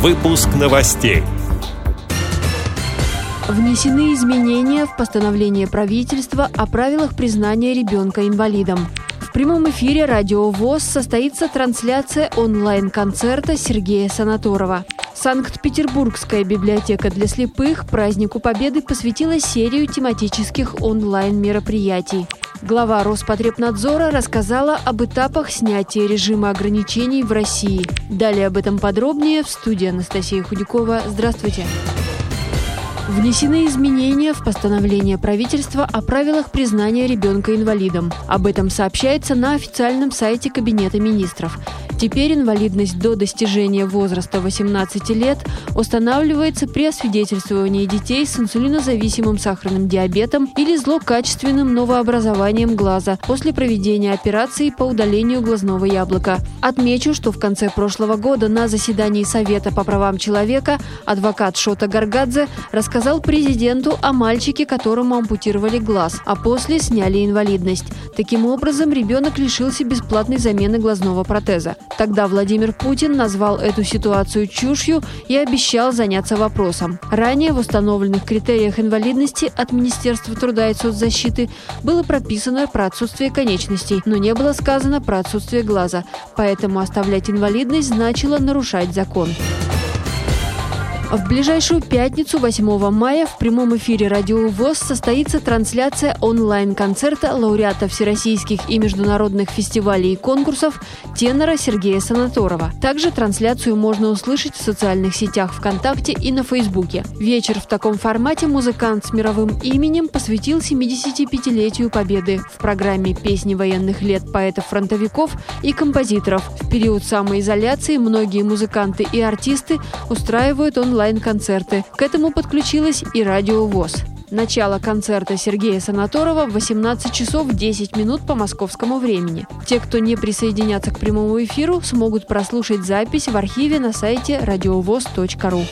Выпуск новостей. Внесены изменения в постановление правительства о правилах признания ребенка инвалидом. В прямом эфире «Радио ВОЗ» состоится трансляция онлайн-концерта Сергея Санаторова. Санкт-Петербургская библиотека для слепых празднику Победы посвятила серию тематических онлайн-мероприятий. Глава Роспотребнадзора рассказала об этапах снятия режима ограничений в России. Далее об этом подробнее в студии Анастасия Худякова. Здравствуйте. Внесены изменения в постановление правительства о правилах признания ребенка инвалидом. Об этом сообщается на официальном сайте Кабинета министров. Теперь инвалидность до достижения возраста 18 лет устанавливается при освидетельствовании детей с инсулинозависимым сахарным диабетом или злокачественным новообразованием глаза после проведения операции по удалению глазного яблока. Отмечу, что в конце прошлого года на заседании Совета по правам человека адвокат Шота Гаргадзе рассказал президенту о мальчике, которому ампутировали глаз, а после сняли инвалидность. Таким образом, ребенок лишился бесплатной замены глазного протеза. Тогда Владимир Путин назвал эту ситуацию чушью и обещал заняться вопросом. Ранее в установленных критериях инвалидности от Министерства труда и соцзащиты было прописано про отсутствие конечностей, но не было сказано про отсутствие глаза. Поэтому оставлять инвалидность значило нарушать закон. В ближайшую пятницу, 8 мая, в прямом эфире «Радио ВОЗ» состоится трансляция онлайн-концерта лауреата всероссийских и международных фестивалей и конкурсов тенора Сергея Санаторова. Также трансляцию можно услышать в социальных сетях ВКонтакте и на Фейсбуке. Вечер в таком формате музыкант с мировым именем посвятил 75-летию Победы в программе «Песни военных лет поэтов-фронтовиков и композиторов». В период самоизоляции многие музыканты и артисты устраивают онлайн онлайн-концерты. К этому подключилась и Радио ВОЗ. Начало концерта Сергея Санаторова в 18 часов 10 минут по московскому времени. Те, кто не присоединятся к прямому эфиру, смогут прослушать запись в архиве на сайте радиовоз.ру.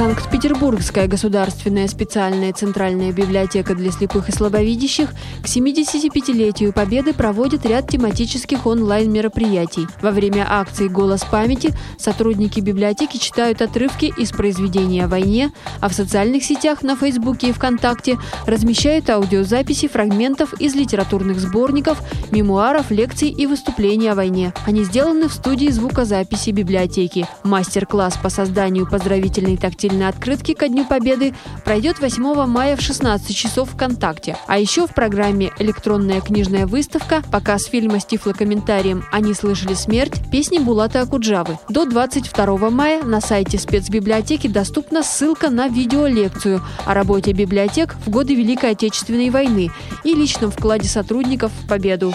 Санкт-Петербургская государственная специальная центральная библиотека для слепых и слабовидящих к 75-летию Победы проводит ряд тематических онлайн-мероприятий. Во время акции «Голос памяти» сотрудники библиотеки читают отрывки из произведения о войне, а в социальных сетях на Фейсбуке и ВКонтакте размещают аудиозаписи фрагментов из литературных сборников, мемуаров, лекций и выступлений о войне. Они сделаны в студии звукозаписи библиотеки. Мастер-класс по созданию поздравительной тактильной поздравительной открытки ко Дню Победы пройдет 8 мая в 16 часов ВКонтакте. А еще в программе «Электронная книжная выставка» показ фильма с тифлокомментарием «Они слышали смерть» песни Булата Акуджавы. До 22 мая на сайте спецбиблиотеки доступна ссылка на видеолекцию о работе библиотек в годы Великой Отечественной войны и личном вкладе сотрудников в победу.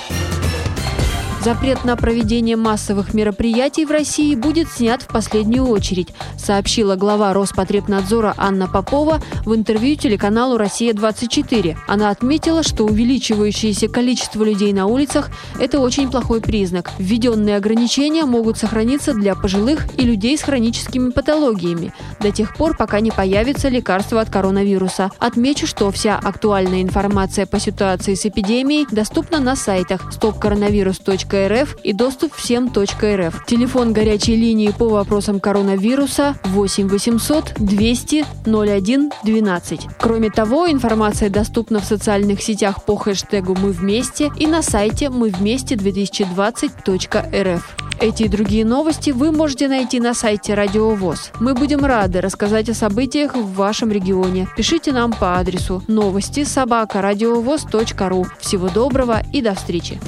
Запрет на проведение массовых мероприятий в России будет снят в последнюю очередь, сообщила глава Роспотребнадзора Анна Попова в интервью телеканалу «Россия-24». Она отметила, что увеличивающееся количество людей на улицах – это очень плохой признак. Введенные ограничения могут сохраниться для пожилых и людей с хроническими патологиями до тех пор, пока не появится лекарство от коронавируса. Отмечу, что вся актуальная информация по ситуации с эпидемией доступна на сайтах stopcoronavirus.ru .рф и доступ всем .рф. Телефон горячей линии по вопросам коронавируса 8 800 200 01 12. Кроме того, информация доступна в социальных сетях по хэштегу «Мы вместе» и на сайте мы вместе 2020.рф. Эти и другие новости вы можете найти на сайте Радио ВОЗ. Мы будем рады рассказать о событиях в вашем регионе. Пишите нам по адресу новости собака ру. Всего доброго и до встречи!